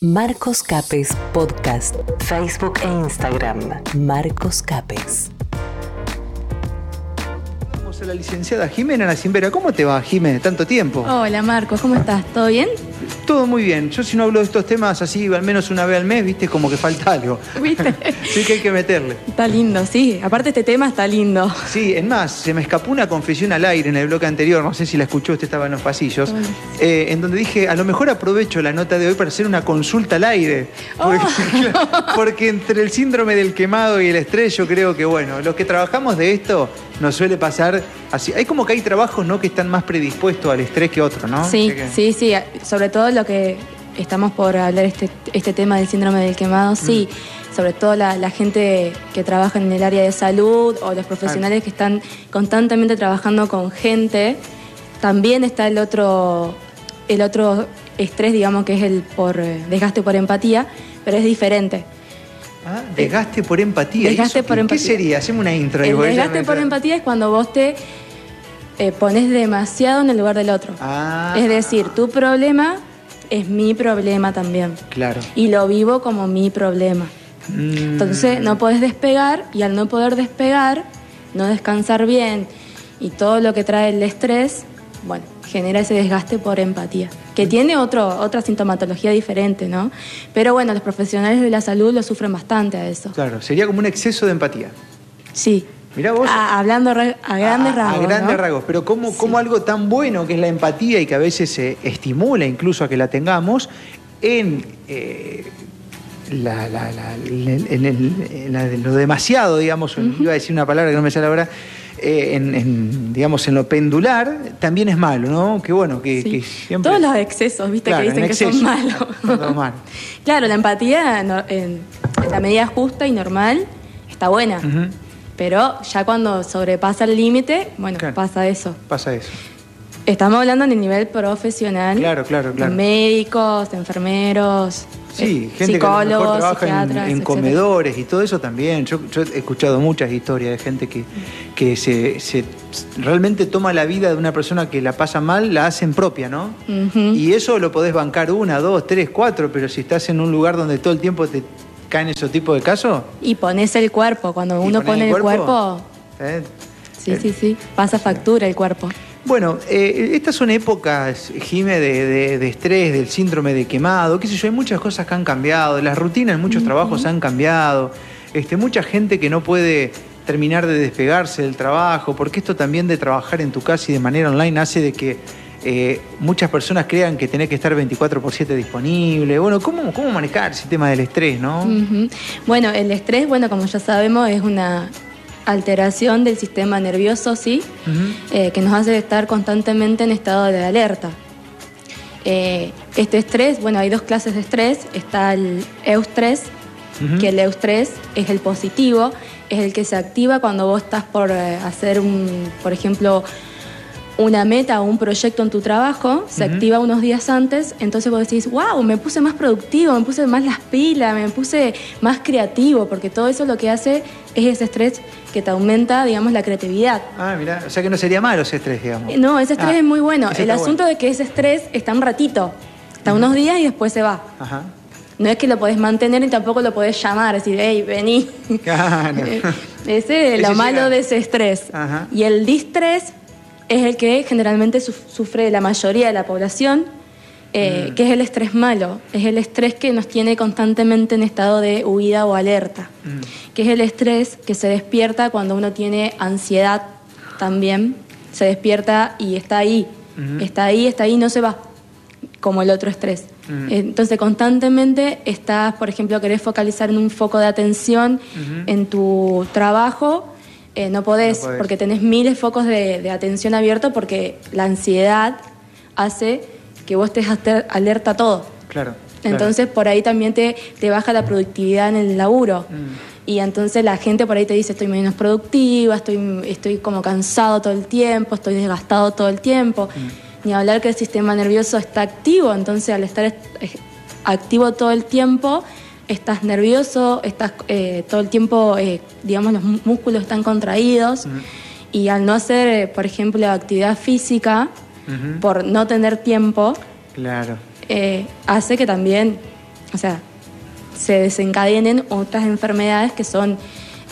Marcos Capes Podcast, Facebook e Instagram. Marcos Capes. Vamos a la licenciada Jimena Nacimbera. ¿Cómo te va, Jimena? Tanto tiempo. Hola Marcos, ¿cómo estás? ¿Todo bien? Todo muy bien. Yo si no hablo de estos temas así al menos una vez al mes, viste, como que falta algo. ¿Viste? sí que hay que meterle. Está lindo, sí. Aparte este tema está lindo. Sí, es más, se me escapó una confesión al aire en el bloque anterior, no sé si la escuchó, usted estaba en los pasillos, eh, en donde dije, a lo mejor aprovecho la nota de hoy para hacer una consulta al aire. Porque, Oh. porque entre el síndrome del quemado y el estrés, yo creo que, bueno, los que trabajamos de esto nos suele pasar así. Hay como que hay trabajos, ¿no?, que están más predispuestos al estrés que otros, ¿no? Sí, que- sí, sí. Sobre todo lo que estamos por hablar este, este tema del síndrome del quemado, sí. Mm. Sobre todo la, la gente que trabaja en el área de salud o los profesionales que están constantemente trabajando con gente. También está el otro, el otro estrés, digamos, que es el por eh, desgaste por empatía, pero es diferente. Ah, desgaste por empatía. Desgaste ¿Eso por qué- empatía. ¿Qué sería? Hacemos una intro. El desgaste por empatía es cuando vos te eh, pones demasiado en el lugar del otro. Ah. Es decir, tu problema es mi problema también. Claro. Y lo vivo como mi problema. Mm, Entonces no podés despegar y al no poder despegar, no descansar bien y todo lo que trae el estrés, bueno, genera ese desgaste por empatía, que tiene otro, otra sintomatología diferente, ¿no? Pero bueno, los profesionales de la salud lo sufren bastante a eso. Claro, sería como un exceso de empatía. Sí. Mirá vos. A- hablando a grandes a, rasgos. A grandes ¿no? rasgos. Pero cómo, Sí. cómo algo tan bueno que es la empatía y que a veces se estimula incluso a que la tengamos en. eh, la- la- la- en el- en lo demasiado, digamos, iba a decir una palabra que no me sale ahora, eh, en, en, digamos, en lo pendular, también es malo, ¿no? Que bueno, que, Sí. que siempre... Todos los excesos, viste, Claro, que dicen en que son malos. Son todos malos. claro, la empatía en, en la medida justa y normal está buena. Pero ya cuando sobrepasa el límite, bueno, Claro. pasa eso. Pasa eso. Estamos hablando en el nivel profesional. Claro, claro, claro. Médicos, enfermeros, Sí, gente que a lo mejor trabaja en- psiquiatras. en, etcétera. comedores y todo eso también. Yo, yo he escuchado muchas historias de gente que, que se, se- realmente toma la vida de una persona que la pasa mal, la hacen propia, ¿no? Y eso lo podés bancar una, dos, tres, cuatro, pero si estás en un lugar donde todo el tiempo te caen esos tipos de casos. Y pones el cuerpo. Cuando ¿y uno pone el cuerpo, ¿eh? sí, sí, sí, pasa factura el cuerpo. Bueno, eh, estas son épocas, Jime, de, de- de estrés, del síndrome de quemado, qué sé yo, hay muchas cosas que han cambiado, las rutinas en muchos trabajos han cambiado, este, mucha gente que no puede terminar de despegarse del trabajo, porque esto también de trabajar en tu casa y de manera online hace de que eh, muchas personas crean que tenés que estar 24 por 7 disponible. Bueno, ¿cómo, cómo manejar ese tema del estrés, no? Bueno, el estrés, bueno, como ya sabemos, es una alteración del sistema nervioso, ¿sí? Eh, que nos hace estar constantemente en estado de alerta. Eh, este estrés, bueno, hay dos clases de estrés. Está el eustrés, que el eustrés es el positivo, es el que se activa cuando vos estás por eh, hacer un, por ejemplo, una meta o un proyecto en tu trabajo, se activa unos días antes, entonces vos decís, wow, me puse más productivo, me puse más las pilas, me puse más creativo, porque todo eso lo que hace es ese estrés que te aumenta, digamos, la creatividad. Ah, mira, o sea que no sería malo ese estrés, digamos. No, ese estrés Ah, es muy bueno. El asunto bueno. de que ese estrés está un ratito, está unos días y después se va. Ajá. No es que lo podés mantener y tampoco lo podés llamar, decir, hey, vení. Claro. Eh, Ese es lo malo llega. de ese estrés. Ajá. Y el distrés es el que generalmente su- sufre la mayoría de la población, eh, Mm. que es el estrés malo. Es el estrés que nos tiene constantemente en estado de huida o alerta. Mm. Que es el estrés que se despierta cuando uno tiene ansiedad también. Se despierta y está ahí. Ujú. Está ahí, está ahí, no se va. Como el otro estrés. Ujú. Entonces, constantemente estás, por ejemplo, querés focalizar en un foco de atención Ujú. en tu trabajo, eh, no, podés, No podés. porque tenés miles de focos de, de atención abiertos porque la ansiedad hace que vos estés alerta a todo. Claro. claro. Entonces, por ahí también te, te baja la productividad en el laburo. Mm. Y entonces la gente por ahí te dice, estoy menos productiva, estoy, estoy como cansado todo el tiempo, estoy desgastado todo el tiempo. Mm. Ni hablar que el sistema nervioso está activo, entonces al estar est- eh, activo todo el tiempo, estás nervioso, estás eh, todo el tiempo, eh, digamos, los mú- músculos están contraídos. Y al no hacer, por ejemplo, actividad física, Por no tener tiempo, Claro. eh, hace que también o sea, se desencadenen otras enfermedades que son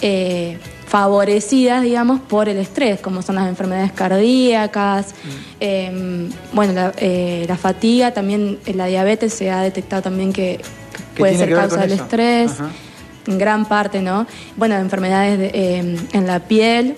eh, favorecidas, digamos, por el estrés, como son las enfermedades cardíacas, em, bueno, la, eh, la fatiga, también eh, la diabetes se ha detectado también que, ¿Qué puede ser causa del eso? estrés, Ajá. en gran parte, ¿no? Bueno, enfermedades de, em, en la piel,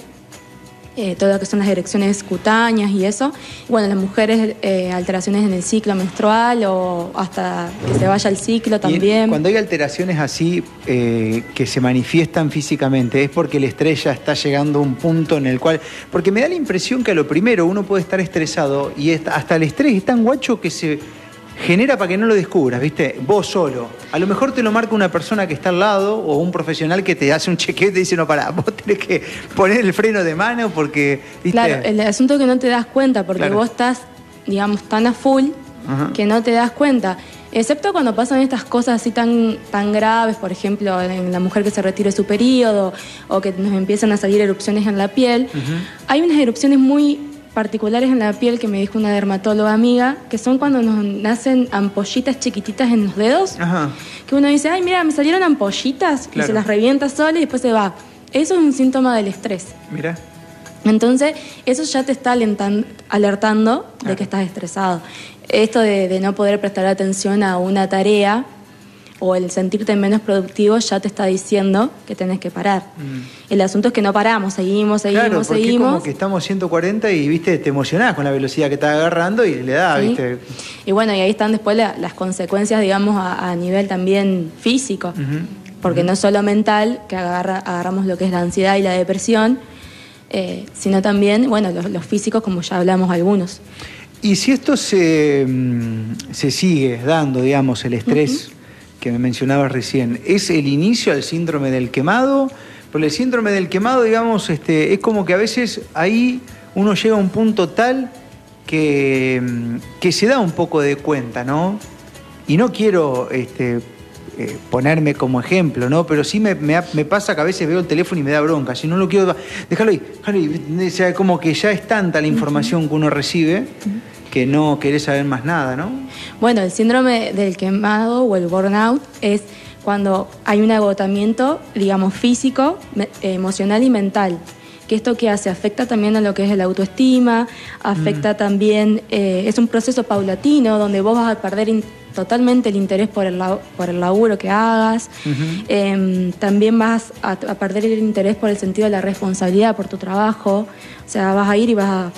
eh, todo lo que son las erecciones cutáneas y eso. Bueno, las mujeres, eh, alteraciones en el ciclo menstrual o hasta que se vaya el ciclo Y también. cuando hay alteraciones así eh, que se manifiestan físicamente, es porque el estrés ya está llegando a un punto en el cual. Porque me da la impresión que a lo primero uno puede estar estresado y hasta el estrés es tan guacho que se genera para que no lo descubras, ¿viste? Vos solo. A lo mejor te lo marca una persona que está al lado o un profesional que te hace un chequeo y te dice, no, pará, vos tenés que poner el freno de mano porque, ¿viste? Claro, el asunto es que no te das cuenta porque Claro. vos estás, digamos, tan a full Ajá. que no te das cuenta. Excepto cuando pasan estas cosas así tan, tan graves, por ejemplo, en la mujer que se retire su periodo o que nos empiezan a salir erupciones en la piel. Hay unas erupciones muy particulares en la piel que me dijo una dermatóloga amiga, que son cuando nos nacen ampollitas chiquititas en los dedos, Ajá. que uno dice, ay, mira, me salieron ampollitas y Claro. se las revienta sola y después se va. Eso es un síntoma del estrés. Mira. Entonces, eso ya te está alertando de que estás estresado. Esto de, de no poder prestar atención a una tarea o el sentirte menos productivo ya te está diciendo que tenés que parar. El asunto es que no paramos, seguimos, seguimos, Mm. claro, porque seguimos. como que estamos 140 y, viste, te emocionás con la velocidad que estás agarrando y le da, ¿sí? viste. Y bueno, y ahí están después la- las consecuencias, digamos, a, a nivel también físico. Porque no solo mental, que agarra- agarramos lo que es la ansiedad y la depresión, eh, sino también, bueno, los, los físicos, como ya hablamos algunos. Y si esto se, mm, se sigue dando, digamos, el estrés que me mencionabas recién, ¿es el inicio al síndrome del quemado? Porque el síndrome del quemado, digamos, este, es como que a veces ahí uno llega a un punto tal que, mm, que se da un poco de cuenta, ¿no? Y no quiero este, eh, ponerme como ejemplo, ¿no? Pero sí me, me me pasa que a veces veo el teléfono y me da bronca. Si no lo quiero, déjalo ahí, déjalo ahí. O sea, como que ya es tanta la información que uno recibe que no querés saber más nada, ¿no? Bueno, el síndrome del quemado o el burnout es cuando hay un agotamiento, digamos, físico, emocional y mental. Que esto que hace afecta también a lo que es el autoestima, afecta también, eh, es un proceso paulatino donde vos vas a perder totalmente el interés por el, por el laburo que hagas, Em, también vas a, a perder el interés por el sentido de la responsabilidad por tu trabajo, o sea, vas a ir y vas a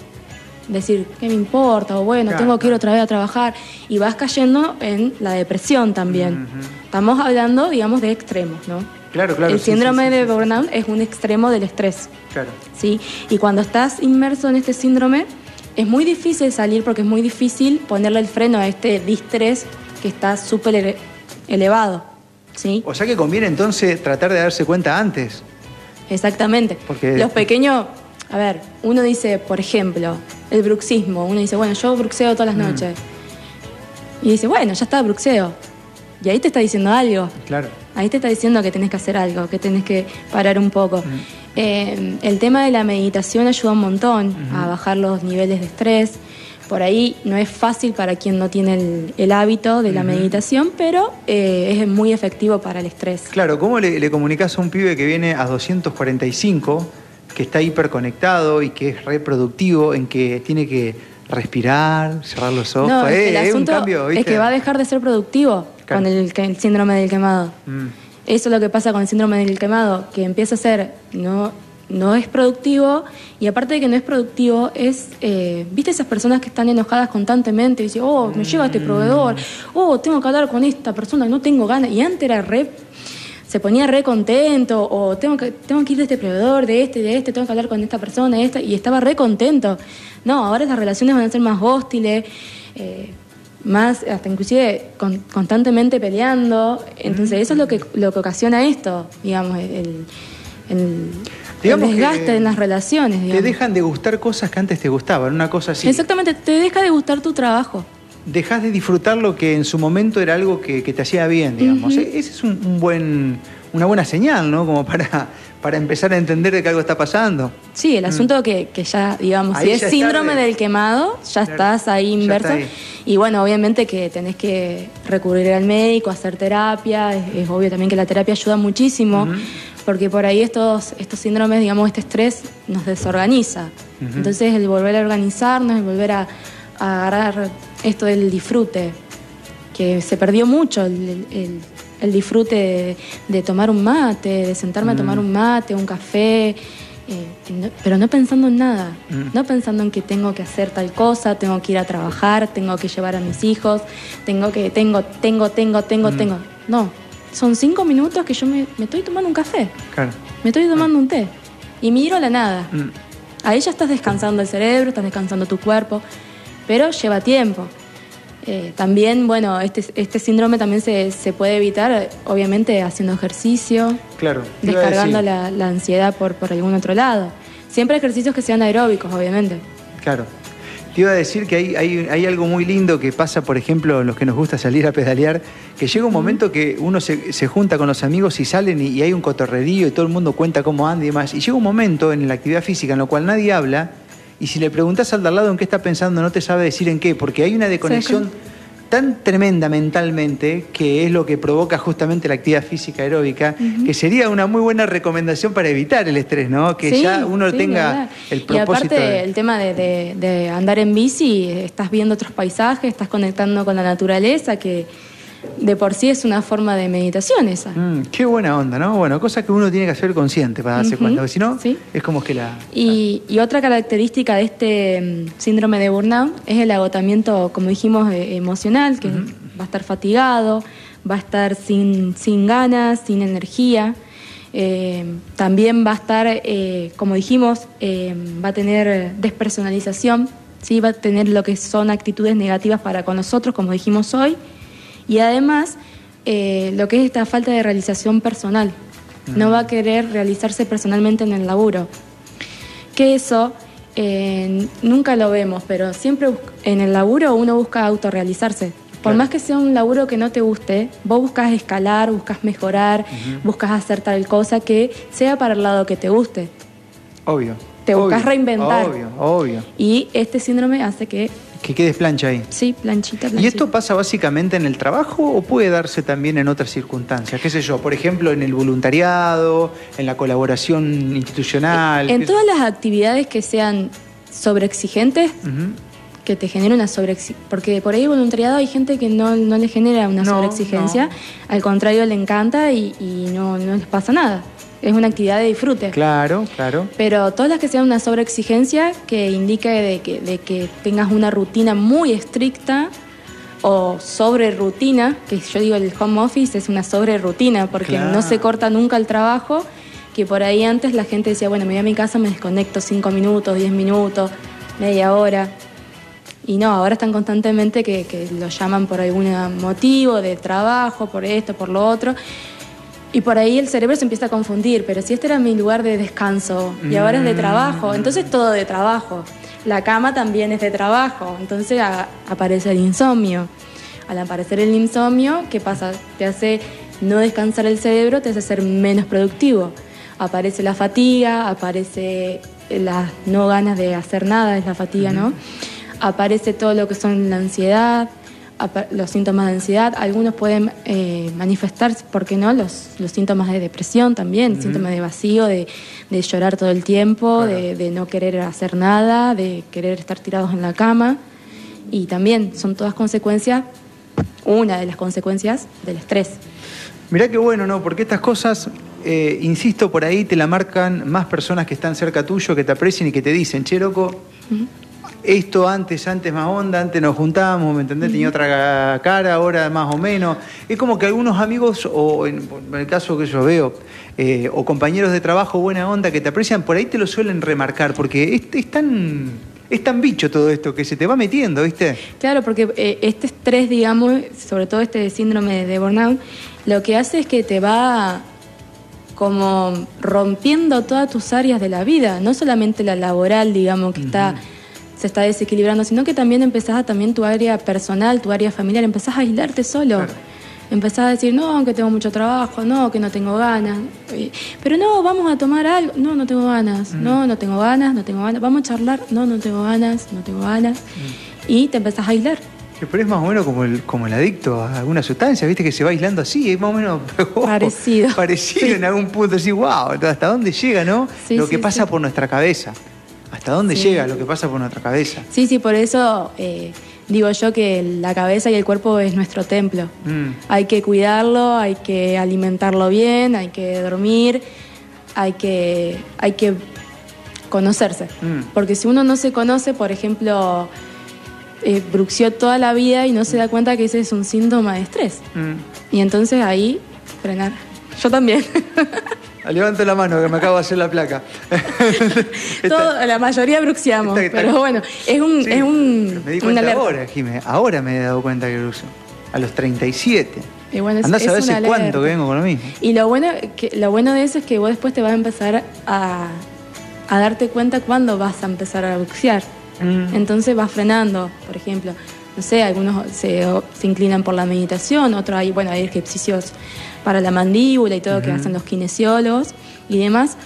decir, ¿qué me importa? O bueno, Claro, tengo que ir otra vez a trabajar. Y vas cayendo en la depresión también. Estamos hablando, digamos, de extremos, ¿no? Claro, claro, El sí, síndrome sí, sí, de sí, burnout es un extremo del estrés, Claro. ¿sí? Y cuando estás inmerso en este síndrome, es muy difícil salir porque es muy difícil ponerle el freno a este distrés que está súper ele- elevado, ¿sí? O sea que conviene entonces tratar de darse cuenta antes. Exactamente. Porque- Los pequeños, a ver, uno dice, por ejemplo, el bruxismo. Uno dice, bueno, yo bruxeo todas las Mm. noches. Y dice, bueno, ya está, bruxeo. Y ahí te está diciendo algo. Claro. Ahí te está diciendo que tenés que hacer algo, que tenés que parar un poco. Mm. Eh, el tema de la meditación ayuda un montón a bajar los niveles de estrés. Por ahí no es fácil para quien no tiene el, el hábito de la meditación, pero eh, es muy efectivo para el estrés. Claro, ¿cómo le, le comunicas a un pibe que viene a 245, que está hiperconectado y que es reproductivo, en que tiene que respirar, cerrar los ojos? No, es que Eh, el es un asunto cambio, es que va a dejar de ser productivo Claro. con el, síndrome del quemado. Mm. Eso es lo que pasa con el síndrome del quemado, que empieza a ser, no, no es productivo, y aparte de que no es productivo, es, eh, ¿viste esas personas que están enojadas constantemente? Y dicen, oh, me llega Mm. este proveedor, oh, tengo que hablar con esta persona, no tengo ganas. Y antes era re, se ponía re contento, o tengo que, tengo que ir de este proveedor, de este, de este, tengo que hablar con esta persona, de esta, y estaba re contento. No, ahora las relaciones van a ser más hostiles, eh, más, hasta inclusive con- constantemente peleando. Entonces, eso es lo que, lo que ocasiona esto, digamos, el, el- Digamos el que desgaste en las relaciones. Te digamos. dejan de gustar cosas que antes te gustaban, una cosa así. Exactamente, te deja de gustar tu trabajo. Dejas de disfrutar lo que en su momento era algo que, te hacía bien, digamos. E-, ese es un, buen, una buena señal, ¿no? Como para, para empezar a entender de que algo está pasando. Sí, el mm. asunto que, ya, digamos, si es síndrome del quemado, ya estás ahí inverso. Y bueno, obviamente que tenés que recurrir al médico, hacer terapia. Es, obvio también que la terapia ayuda muchísimo, porque por ahí estos, estos síndromes, digamos, este estrés nos desorganiza. Entonces el volver a organizarnos, el volver a, agarrar esto del disfrute, que se perdió mucho el, disfrute de, tomar un mate, de sentarme a tomar mm. un mate, un café, eh, pero no pensando en nada, mm. no pensando en que tengo que hacer tal cosa, tengo que ir a trabajar, tengo que llevar a mis hijos, tengo que, tengo, tengo, tengo, tengo, mm. tengo. No, son cinco minutos que yo me, estoy tomando un café, me estoy tomando un té y miro la nada. Ahí ya estás descansando el cerebro, estás descansando tu cuerpo, pero lleva tiempo. Eh, también, bueno, este, este síndrome también se, puede evitar, obviamente, haciendo ejercicio, claro, descargando la, ansiedad por, por algún otro lado. Siempre ejercicios que sean aeróbicos, obviamente. Claro. Te iba a decir que hay, algo muy lindo que pasa, por ejemplo, los que nos gusta salir a pedalear, que llega un momento que uno se, junta con los amigos y salen y, hay un cotorrerío y todo el mundo cuenta cómo anda y demás. Y llega un momento en la actividad física en lo cual nadie habla y si le preguntas al de al lado en qué está pensando, no te sabe decir en qué, porque hay una desconexión tan tremenda mentalmente, que es lo que provoca justamente la actividad física aeróbica, que sería una muy buena recomendación para evitar el estrés, ¿no? Que ya uno tenga el propósito. Y aparte, el tema de, andar en bici, estás viendo otros paisajes, estás conectando con la naturaleza, que de por sí es una forma de meditación esa. Mm, qué buena onda, ¿no? Bueno, cosa que uno tiene que hacer consciente para darse cuenta, porque si no, es como que la... Y, otra característica de este mm, síndrome de burnout es el agotamiento, como dijimos, eh, emocional, que va a estar fatigado, va a estar sin, sin ganas, sin energía. Eh, también va a estar, eh, como dijimos, va a tener despersonalización, ¿sí? va a tener lo que son actitudes negativas para con nosotros, como dijimos hoy y además, eh, lo que es esta falta de realización personal. No va a querer realizarse personalmente en el laburo. Que eso eh, nunca lo vemos, pero siempre en el laburo uno busca autorrealizarse. Por más que sea un laburo que no te guste, vos buscas escalar, buscas mejorar, buscas hacer tal cosa que sea para el lado que te guste. Obvio. Te buscas reinventar. Obvio, obvio. Y este síndrome hace que que quedes plancha ahí. Sí, planchita, planchita. ¿Y esto pasa básicamente en el trabajo o puede darse también en otras circunstancias? ¿Qué sé yo? Por ejemplo, en el voluntariado, en la colaboración institucional. En todas las actividades que sean sobreexigentes, que te generen una sobreexigencia. Porque por ahí el voluntariado hay gente que no, le genera una sobreexigencia, al contrario le encanta y, no, no les pasa nada es una actividad de disfrute. Claro, claro. Pero todas las que sean una sobreexigencia que indique de que, de que tengas una rutina muy estricta o sobre rutina, que yo digo el home office es una sobre rutina porque no se corta nunca el trabajo, que por ahí antes la gente decía, bueno, me voy a mi casa, me desconecto cinco minutos, diez minutos, media hora. Y no, ahora están constantemente que, que lo llaman por algún motivo de trabajo, por esto, por lo otro. Y por ahí el cerebro se empieza a confundir, pero si este era mi lugar de descanso y ahora es de trabajo, mm. entonces todo de trabajo. La cama también es de trabajo, entonces aparece el insomnio. Al aparecer el insomnio, ¿qué pasa? Te hace no descansar el cerebro, te hace ser menos productivo. Aparece la fatiga, aparece las no ganas de hacer nada, es la fatiga, ¿no? Aparece todo lo que son la ansiedad, los síntomas de ansiedad, algunos pueden eh, manifestarse, ¿por qué no? Los, los síntomas de depresión también, síntomas de vacío, de, llorar todo el tiempo, de, no querer hacer nada, de querer estar tirados en la cama. Y también son todas consecuencias, una de las consecuencias del estrés. Mirá qué bueno, ¿no? Porque estas cosas, eh, insisto, por ahí te la marcan más personas que están cerca tuyo, que te aprecian y que te dicen, che, loco, esto antes, antes más onda, antes nos juntábamos, ¿me entendés? Tenía otra cara, ahora más o menos. Es como que algunos amigos, o en, el caso que yo veo, eh, o compañeros de trabajo buena onda que te aprecian, por ahí te lo suelen remarcar, porque es, tan es tan bicho todo esto que se te va metiendo, ¿viste? Claro, porque eh, este estrés, digamos, sobre todo este síndrome de burnout, lo que hace es que te va como rompiendo todas tus áreas de la vida, no solamente la laboral, digamos, que está se está desequilibrando, sino que también empezás a también tu área personal, tu área familiar, empezás a aislarte solo. Claro. Empezás a decir, no, que tengo mucho trabajo, no, que no tengo ganas. Pero no, vamos a tomar algo. No, no tengo ganas. No, no tengo ganas, no tengo ganas. Vamos a charlar. No, no tengo ganas, no tengo ganas. Y te empezás a aislar. Pero es más o menos como el, como el adicto a alguna sustancia, viste que se va aislando así, es más o menos Parecido. parecido Sí. en algún punto, así, wow, hasta dónde llega, ¿no? Sí, lo que sí, pasa por nuestra cabeza. Hasta dónde Sí. llega lo que pasa por nuestra cabeza. Sí, sí, por eso eh, digo yo que la cabeza y el cuerpo es nuestro templo. Mm. Hay que cuidarlo, hay que alimentarlo bien, hay que dormir, hay que, hay que conocerse. Mm. Porque si uno no se conoce, por ejemplo, eh, bruxió toda la vida y no se da cuenta que ese es un síntoma de estrés. Mm. Y entonces ahí, frenar. Yo también. Levanto la mano que me acabo de hacer la placa. Esta- Todo- la mayoría bruxiamos. esta- esta- pero bueno, es un, Sí, es un, me di una cuenta alerta. ahora, Jimé. Ahora me he dado cuenta que uso. A los 37. Y bueno, es- Andás es a una hace cuánto que vengo con lo mismo. Y lo bueno, que, lo bueno de eso es que vos después te vas a empezar a, a darte cuenta cuándo vas a empezar a bucear. Mm. Entonces vas frenando, por ejemplo. No sé, algunos se, se inclinan por la meditación, otros hay, bueno, hay ejercicios para la mandíbula y todo que hacen los kinesiólogos y demás,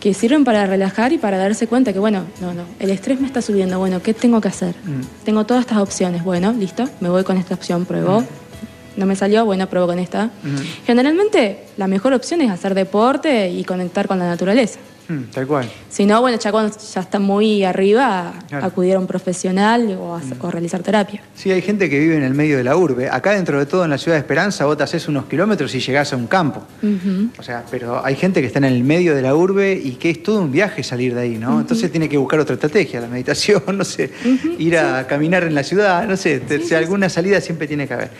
que sirven para relajar y para darse cuenta que, bueno, no, no, el estrés me está subiendo, bueno, ¿qué tengo que hacer? Mm. Tengo todas estas opciones, bueno, listo, me voy con esta opción, pruebo. No me salió, bueno, pruebo con esta. Generalmente la mejor opción es hacer deporte y conectar con la naturaleza. Mm, tal cual. Si no, bueno, ya cuando ya está muy arriba, Claro. acudir a un profesional o, hacer- o realizar terapia. Sí, hay gente que vive en el medio de la urbe. Acá dentro de todo, en la ciudad de Esperanza, vos te haces unos kilómetros y llegás a un campo. O sea, pero hay gente que está en el medio de la urbe y que es todo un viaje salir de ahí, ¿no? Entonces tiene que buscar otra estrategia, la meditación, no sé, ir a caminar en la ciudad, no sé, te- si alguna salida siempre tiene que haber.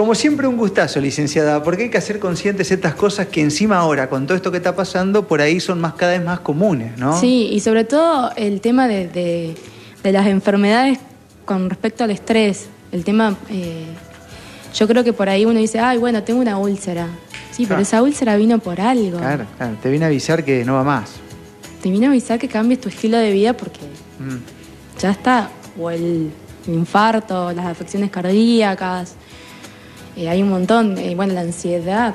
Como siempre, un gustazo, licenciada, porque hay que hacer conscientes estas cosas que encima ahora, con todo esto que está pasando, por ahí son más cada vez más comunes, ¿no? Sí, y sobre todo el tema de, de- de las enfermedades con respecto al estrés. El tema, eh, yo creo que por ahí uno dice, ay, bueno, tengo una úlcera. Sí, pero Claro. esa úlcera vino por algo. Claro, claro, te viene a avisar que no va más. Te vino a avisar que cambies tu estilo de vida porque Mm. ya está, o el infarto, las afecciones cardíacas, eh, hay un montón, eh, bueno, la ansiedad,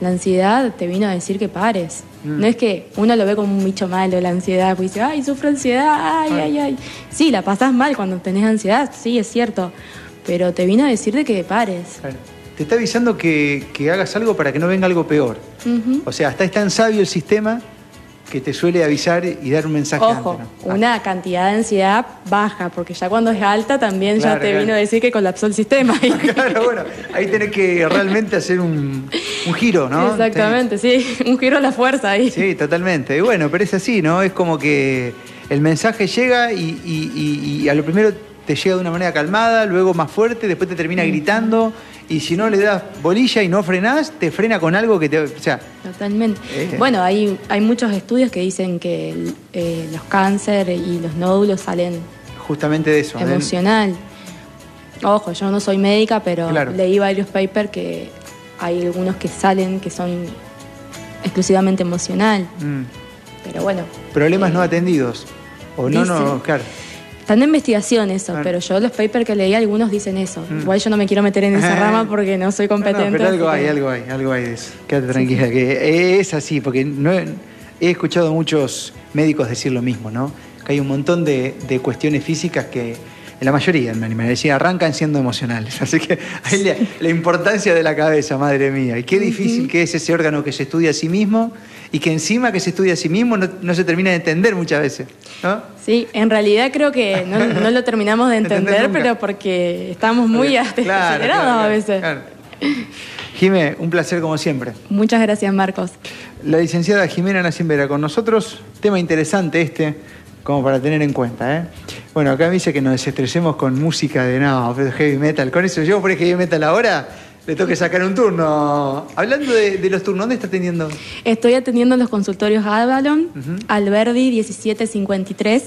la ansiedad te vino a decir que pares. Mm. No es que uno lo ve como un bicho malo, la ansiedad, pues dice, ay, sufro ansiedad, ay, ay, ay. Sí, la pasás mal cuando tenés ansiedad, sí, es cierto, pero te vino a decir de que pares. Claro. Te está avisando que, que hagas algo para que no venga algo peor. O sea, hasta es tan sabio el sistema que te suele avisar y dar un mensaje Ojo, antes. ¿no? Ah, una cantidad de ansiedad baja, porque ya cuando es alta también Claro, ya te claro. vino a decir que colapsó el sistema. Claro, bueno, ahí tenés que realmente hacer un, un giro, ¿no? Exactamente, sí. Un giro a la fuerza ahí. Sí, totalmente. Y bueno, pero es así, ¿no? Es como que el mensaje llega y, y- y- y a lo primero te llega de una manera calmada, luego más fuerte, después te termina gritando y si no le das bolilla y no frenás, te frena con algo que te... O sea, Totalmente. Eh. Bueno, hay, hay muchos estudios que dicen que el- eh, los cánceres y los nódulos salen justamente de eso. de- emocional. Ojo, yo no soy médica, pero Claro. leí varios papers que hay algunos que salen que son exclusivamente emocional. Mm. Pero bueno. Problemas eh, no atendidos. O no, no, claro. Está en investigación eso, Claro. pero yo los papers que leí, algunos dicen eso. Mm. Igual yo no me quiero meter en esa Ah. rama porque no soy No, no, competente. pero algo hay, que- algo hay, algo hay de eso. Quédate tranquila, que es así, porque no he, he escuchado a muchos médicos decir lo mismo, ¿no? Que hay un montón de, de cuestiones físicas que, en la mayoría, me animaría a decir, arrancan siendo emocionales. Así que ahí la, la importancia de la cabeza, madre mía. Y qué difícil que es ese órgano que se estudia a sí mismo y que encima que se estudia a sí mismo no, no se termina de entender muchas veces, ¿no? Sí, en realidad creo que no, no lo terminamos de Entender pero porque estamos muy claro, acelerados claro, a veces. claro. Jimé, un placer como siempre. Muchas gracias, Marcos. La licenciada Jimena Nacimbera con nosotros. Tema interesante este, como para tener en cuenta. ¿eh? Bueno, acá me dice que nos desestresemos con música de no, pero heavy metal. Con eso, yo por heavy metal ahora, le tengo que sacar un turno. Hablando de, de los turnos, ¿dónde está teniendo? Estoy atendiendo en los consultorios Avalon, Ujú. Alberdi 1753.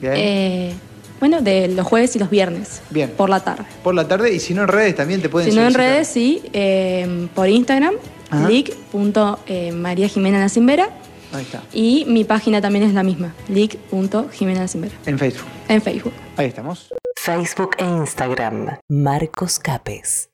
Bien. Eh, bueno, de los jueves y los viernes. Bien. Por la tarde. Por la tarde, y si no en redes también te pueden Si no en redes, sí, eh, por Instagram, Ajá. lic.maría Jimena Nacimbera. Ahí está. Y mi página también es la misma, lic.jimenazimera. En Facebook. En Facebook. Ahí estamos. Facebook e Instagram. Marcos Capes.